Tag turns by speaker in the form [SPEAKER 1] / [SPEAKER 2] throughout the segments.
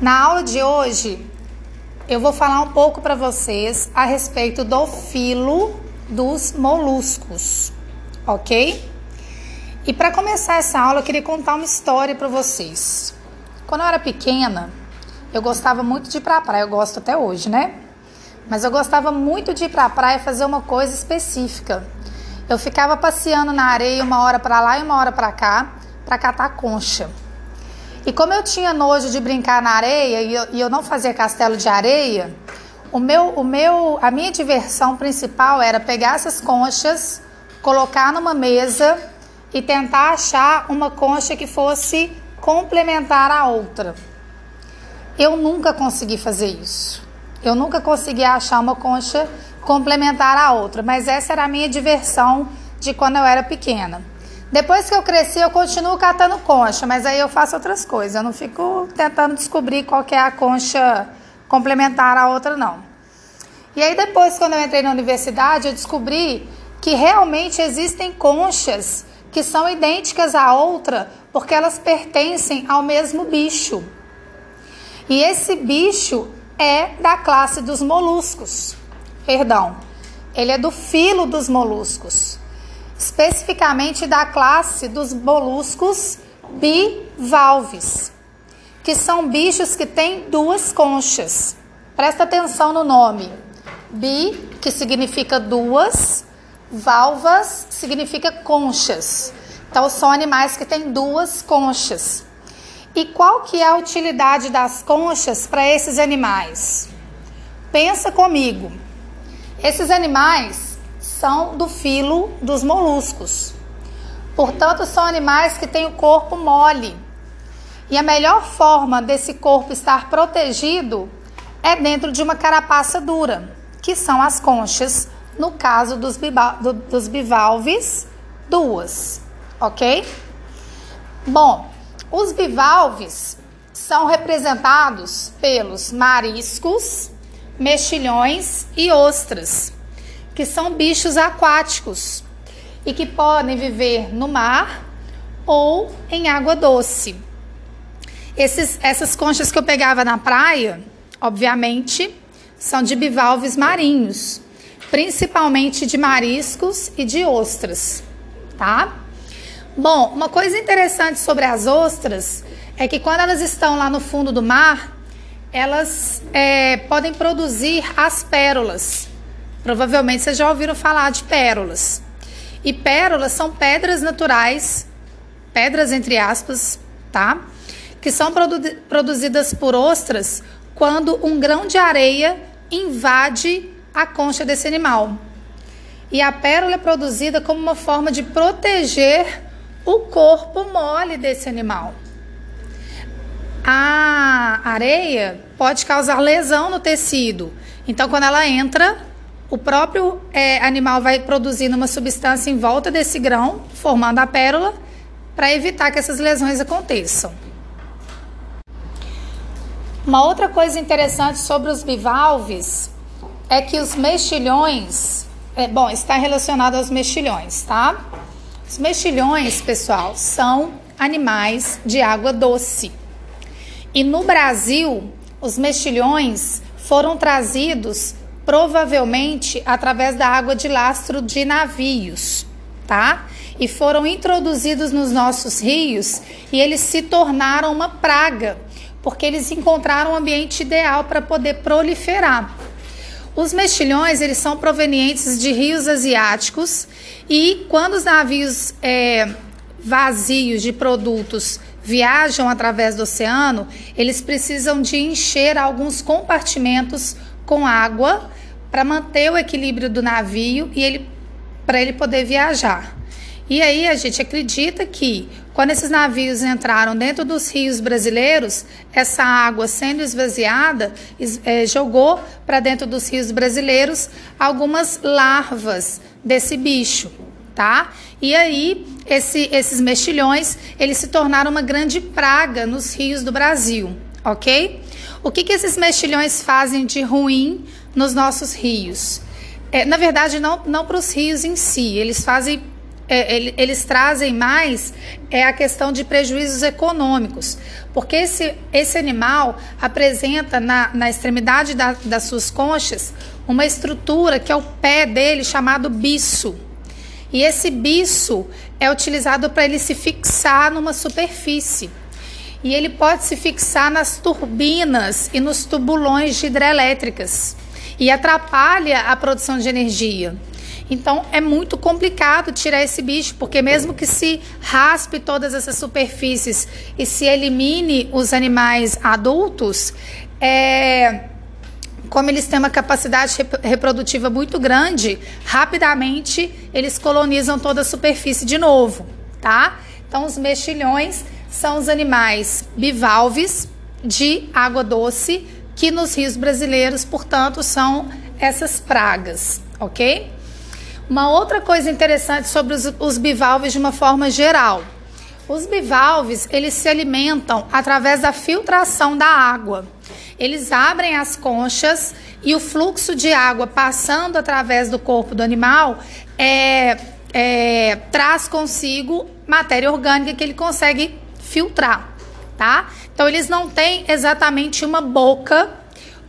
[SPEAKER 1] Na aula de hoje, eu vou falar um pouco para vocês a respeito do filo dos moluscos, ok? E para começar essa aula, eu queria contar uma história para vocês. Quando eu era pequena, eu gostava muito de ir para a praia, eu gosto até hoje, né? Mas eu gostava muito de ir para a praia fazer uma coisa específica. Eu ficava passeando na areia uma hora para lá e uma hora para cá para catar concha. E como eu tinha nojo de brincar na areia e eu, e eu não fazia castelo de areia, o meu, o meu, a minha diversão principal era pegar essas conchas, colocar numa mesa e tentar achar uma concha que fosse complementar a outra. Eu nunca consegui fazer isso. Eu nunca consegui achar uma concha complementar a outra, mas essa era a minha diversão de quando eu era pequena. Depois que eu cresci, eu continuo catando concha, mas aí eu faço outras coisas. Eu não fico tentando descobrir qual é a concha complementar à outra, não. E aí depois, quando eu entrei na universidade, eu descobri que realmente existem conchas que são idênticas à outra porque elas pertencem ao mesmo bicho. E esse bicho é da classe dos moluscos. Perdão, ele é do filo dos moluscos especificamente da classe dos moluscos bivalves, que são bichos que têm duas conchas. Presta atenção no nome. Bi, que significa duas, valvas significa conchas. Então são animais que têm duas conchas. E qual que é a utilidade das conchas para esses animais? Pensa comigo. Esses animais são do filo dos moluscos. Portanto, são animais que têm o corpo mole. E a melhor forma desse corpo estar protegido é dentro de uma carapaça dura, que são as conchas, no caso dos, do, dos bivalves, duas, ok? Bom, os bivalves são representados pelos mariscos, mexilhões e ostras que são bichos aquáticos e que podem viver no mar ou em água doce. Esses, essas conchas que eu pegava na praia, obviamente, são de bivalves marinhos, principalmente de mariscos e de ostras, tá? Bom, uma coisa interessante sobre as ostras é que quando elas estão lá no fundo do mar, elas é, podem produzir as pérolas, Provavelmente vocês já ouviram falar de pérolas. E pérolas são pedras naturais, pedras entre aspas, tá? Que são produ produzidas por ostras quando um grão de areia invade a concha desse animal. E a pérola é produzida como uma forma de proteger o corpo mole desse animal. A areia pode causar lesão no tecido. Então, quando ela entra, o próprio é, animal vai produzindo uma substância em volta desse grão, formando a pérola, para evitar que essas lesões aconteçam. Uma outra coisa interessante sobre os bivalves é que os mexilhões, é, bom, está relacionado aos mexilhões, tá? Os mexilhões, pessoal, são animais de água doce. E no Brasil, os mexilhões foram trazidos provavelmente através da água de lastro de navios, tá? E foram introduzidos nos nossos rios e eles se tornaram uma praga, porque eles encontraram um ambiente ideal para poder proliferar. Os mexilhões, eles são provenientes de rios asiáticos e quando os navios é, vazios de produtos viajam através do oceano, eles precisam de encher alguns compartimentos com água para manter o equilíbrio do navio e ele para ele poder viajar. E aí a gente acredita que quando esses navios entraram dentro dos rios brasileiros, essa água sendo esvaziada é, jogou para dentro dos rios brasileiros algumas larvas desse bicho, tá? E aí esse, esses mexilhões eles se tornaram uma grande praga nos rios do Brasil, ok? O que, que esses mexilhões fazem de ruim nos nossos rios? É, na verdade, não, não para os rios em si, eles fazem é, eles trazem mais é a questão de prejuízos econômicos, porque esse, esse animal apresenta na, na extremidade da, das suas conchas uma estrutura que é o pé dele chamado biço. E esse biço é utilizado para ele se fixar numa superfície. E ele pode se fixar nas turbinas e nos tubulões de hidrelétricas e atrapalha a produção de energia. Então é muito complicado tirar esse bicho, porque mesmo que se raspe todas essas superfícies e se elimine os animais adultos, é, como eles têm uma capacidade reprodutiva muito grande, rapidamente eles colonizam toda a superfície de novo, tá? Então os mexilhões são os animais bivalves de água doce que nos rios brasileiros, portanto, são essas pragas, ok? Uma outra coisa interessante sobre os, os bivalves de uma forma geral. Os bivalves, eles se alimentam através da filtração da água. Eles abrem as conchas e o fluxo de água passando através do corpo do animal é, é, traz consigo matéria orgânica que ele consegue filtrar, tá? Então eles não têm exatamente uma boca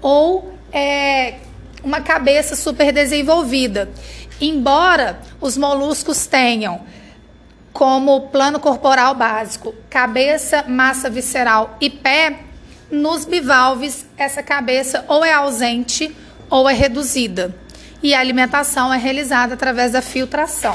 [SPEAKER 1] ou é, uma cabeça super desenvolvida. Embora os moluscos tenham como plano corporal básico cabeça, massa visceral e pé, nos bivalves essa cabeça ou é ausente ou é reduzida. E a alimentação é realizada através da filtração.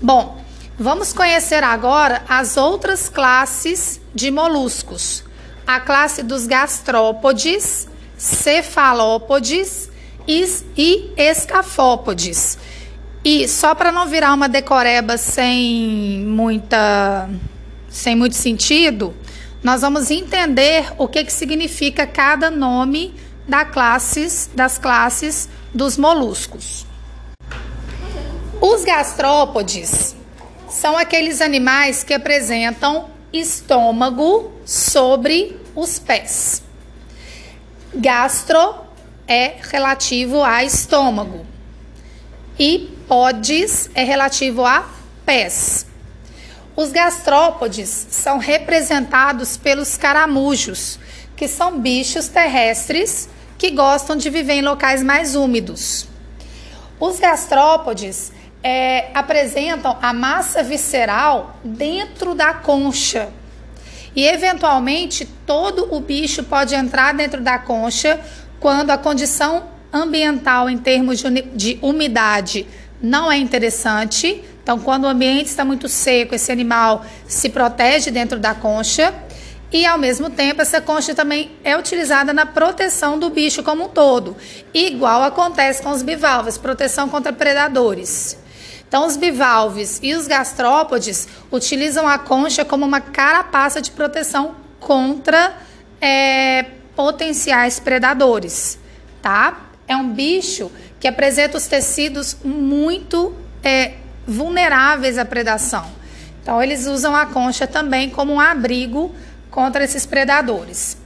[SPEAKER 1] Bom, vamos conhecer agora as outras classes de moluscos. A classe dos gastrópodes, cefalópodes e escafópodes. E só para não virar uma decoreba sem muita sem muito sentido, nós vamos entender o que, que significa cada nome da classes, das classes dos moluscos. Os gastrópodes são aqueles animais que apresentam estômago sobre os pés. Gastro é relativo a estômago e podes é relativo a pés. Os gastrópodes são representados pelos caramujos, que são bichos terrestres que gostam de viver em locais mais úmidos. Os gastrópodes é, apresentam a massa visceral dentro da concha. E, eventualmente, todo o bicho pode entrar dentro da concha quando a condição ambiental em termos de, de umidade não é interessante. Então, quando o ambiente está muito seco, esse animal se protege dentro da concha. E ao mesmo tempo, essa concha também é utilizada na proteção do bicho como um todo. Igual acontece com os bivalves, proteção contra predadores. Então, os bivalves e os gastrópodes utilizam a concha como uma carapaça de proteção contra é, potenciais predadores, tá? É um bicho que apresenta os tecidos muito é, vulneráveis à predação. Então, eles usam a concha também como um abrigo contra esses predadores.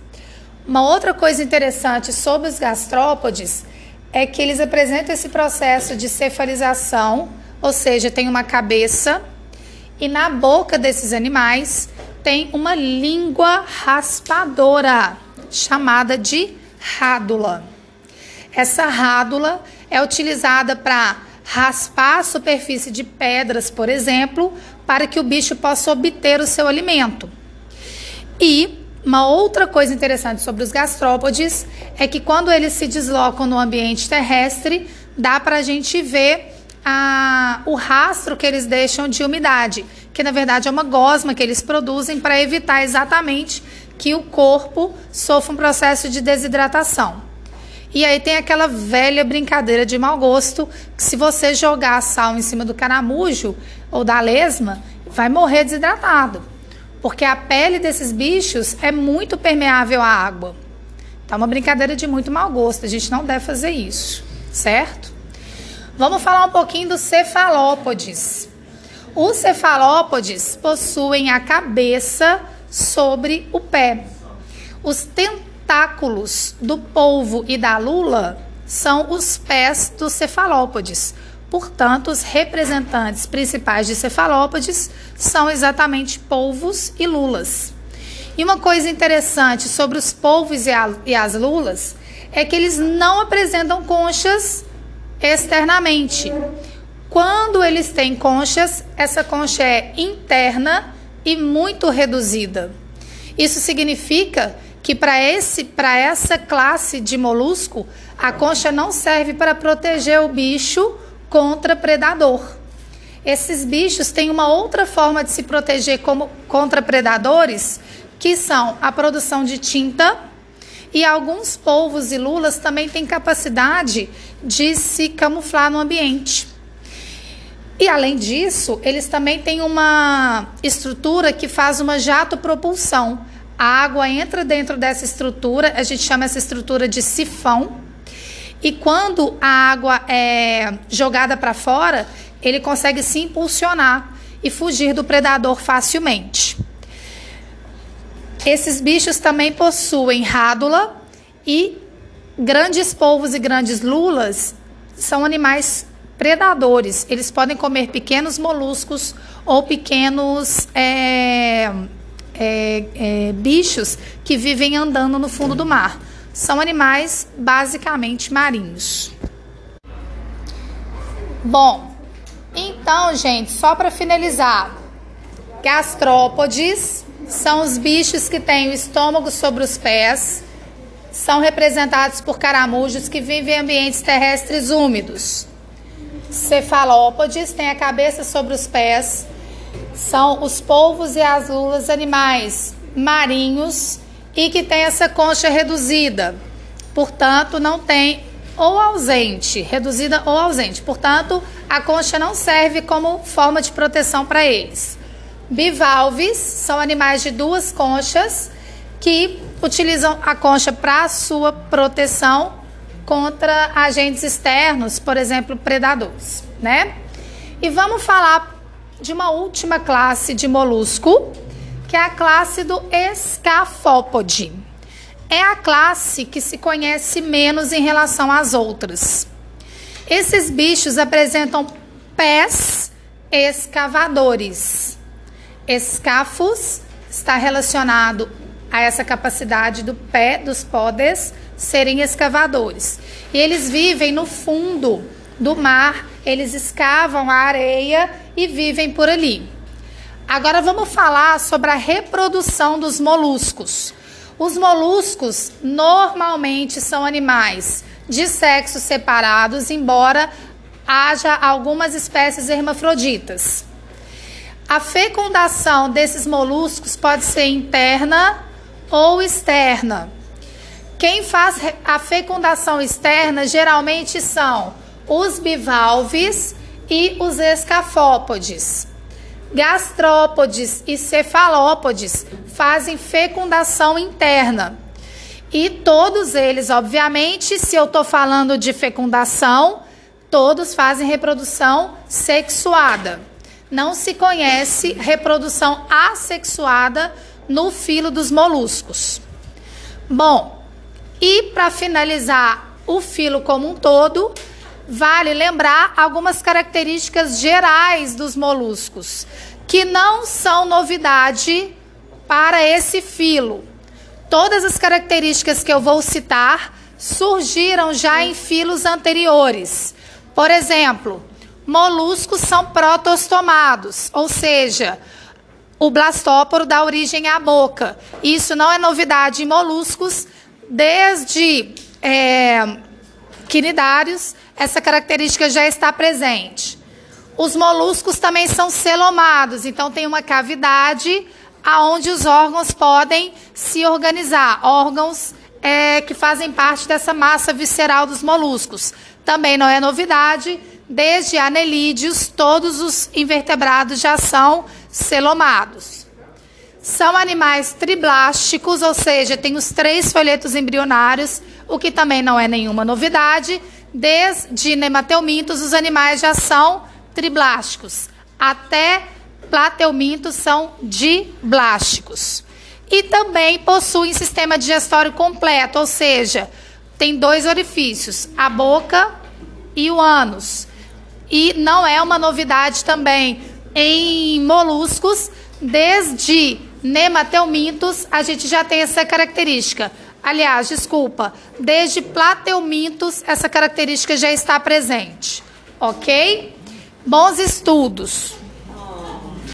[SPEAKER 1] Uma outra coisa interessante sobre os gastrópodes é que eles apresentam esse processo de cefalização, ou seja, tem uma cabeça e na boca desses animais tem uma língua raspadora, chamada de rádula. Essa rádula é utilizada para raspar a superfície de pedras, por exemplo, para que o bicho possa obter o seu alimento. E uma outra coisa interessante sobre os gastrópodes é que quando eles se deslocam no ambiente terrestre, dá para a gente ver a, o rastro que eles deixam de umidade, que na verdade é uma gosma que eles produzem para evitar exatamente que o corpo sofra um processo de desidratação. E aí tem aquela velha brincadeira de mau gosto que se você jogar sal em cima do caramujo ou da lesma, vai morrer desidratado. Porque a pele desses bichos é muito permeável à água. Tá uma brincadeira de muito mau gosto, a gente não deve fazer isso, certo? Vamos falar um pouquinho dos cefalópodes. Os cefalópodes possuem a cabeça sobre o pé. Os tentáculos do polvo e da lula são os pés dos cefalópodes. Portanto, os representantes principais de cefalópodes são exatamente polvos e lulas. E uma coisa interessante sobre os polvos e, as lulas é que eles não apresentam conchas externamente. Quando eles têm conchas, essa concha é interna e muito reduzida. Isso significa que para esse para essa classe de molusco, a concha não serve para proteger o bicho contra predador. Esses bichos têm uma outra forma de se proteger como, contra predadores, que são a produção de tinta e alguns polvos e lulas também têm capacidade de se camuflar no ambiente. E além disso, eles também têm uma estrutura que faz uma jato propulsão. A água entra dentro dessa estrutura, a gente chama essa estrutura de sifão. E quando a água é jogada para fora, ele consegue se impulsionar e fugir do predador facilmente. Esses bichos também possuem rádula e grandes polvos e grandes lulas são animais predadores. Eles podem comer pequenos moluscos ou pequenos é, é, é, bichos que vivem andando no fundo do mar. São animais basicamente marinhos. Bom, então, gente, só para finalizar, gastrópodes são os bichos que têm o estômago sobre os pés, são representados por caramujos que vivem em ambientes terrestres úmidos. Cefalópodes têm a cabeça sobre os pés, são os polvos e as lulas animais marinhos e que tem essa concha reduzida. Portanto, não tem ou ausente, reduzida ou ausente. Portanto, a concha não serve como forma de proteção para eles. Bivalves são animais de duas conchas que utilizam a concha para sua proteção contra agentes externos, por exemplo, predadores, né? E vamos falar de uma última classe de molusco, que é a classe do escafópode. É a classe que se conhece menos em relação às outras. Esses bichos apresentam pés escavadores. Escafos está relacionado a essa capacidade do pé dos podes serem escavadores. E eles vivem no fundo do mar, eles escavam a areia e vivem por ali. Agora vamos falar sobre a reprodução dos moluscos. Os moluscos normalmente são animais de sexos separados, embora haja algumas espécies hermafroditas. A fecundação desses moluscos pode ser interna ou externa. Quem faz a fecundação externa geralmente são os bivalves e os escafópodes. Gastrópodes e cefalópodes fazem fecundação interna. E todos eles, obviamente, se eu estou falando de fecundação, todos fazem reprodução sexuada. Não se conhece reprodução assexuada no filo dos moluscos. Bom, e para finalizar o filo como um todo, vale lembrar algumas características gerais dos moluscos, que não são novidade para esse filo. Todas as características que eu vou citar surgiram já em filos anteriores. Por exemplo, moluscos são protostomados, ou seja, o blastóporo dá origem à boca. Isso não é novidade em moluscos, desde é, quinidários, essa característica já está presente. Os moluscos também são celomados, então tem uma cavidade aonde os órgãos podem se organizar, órgãos é, que fazem parte dessa massa visceral dos moluscos. Também não é novidade, desde anelídeos, todos os invertebrados já são celomados. São animais triblásticos, ou seja, tem os três folhetos embrionários, o que também não é nenhuma novidade. Desde nemateumintos, os animais já são triblásticos. Até plateumintos são diblásticos. E também possuem sistema digestório completo, ou seja, tem dois orifícios, a boca e o ânus. E não é uma novidade também em moluscos, desde Nemateumintos a gente já tem essa característica. Aliás, desculpa, desde Plateumintos essa característica já está presente, ok? Bons estudos!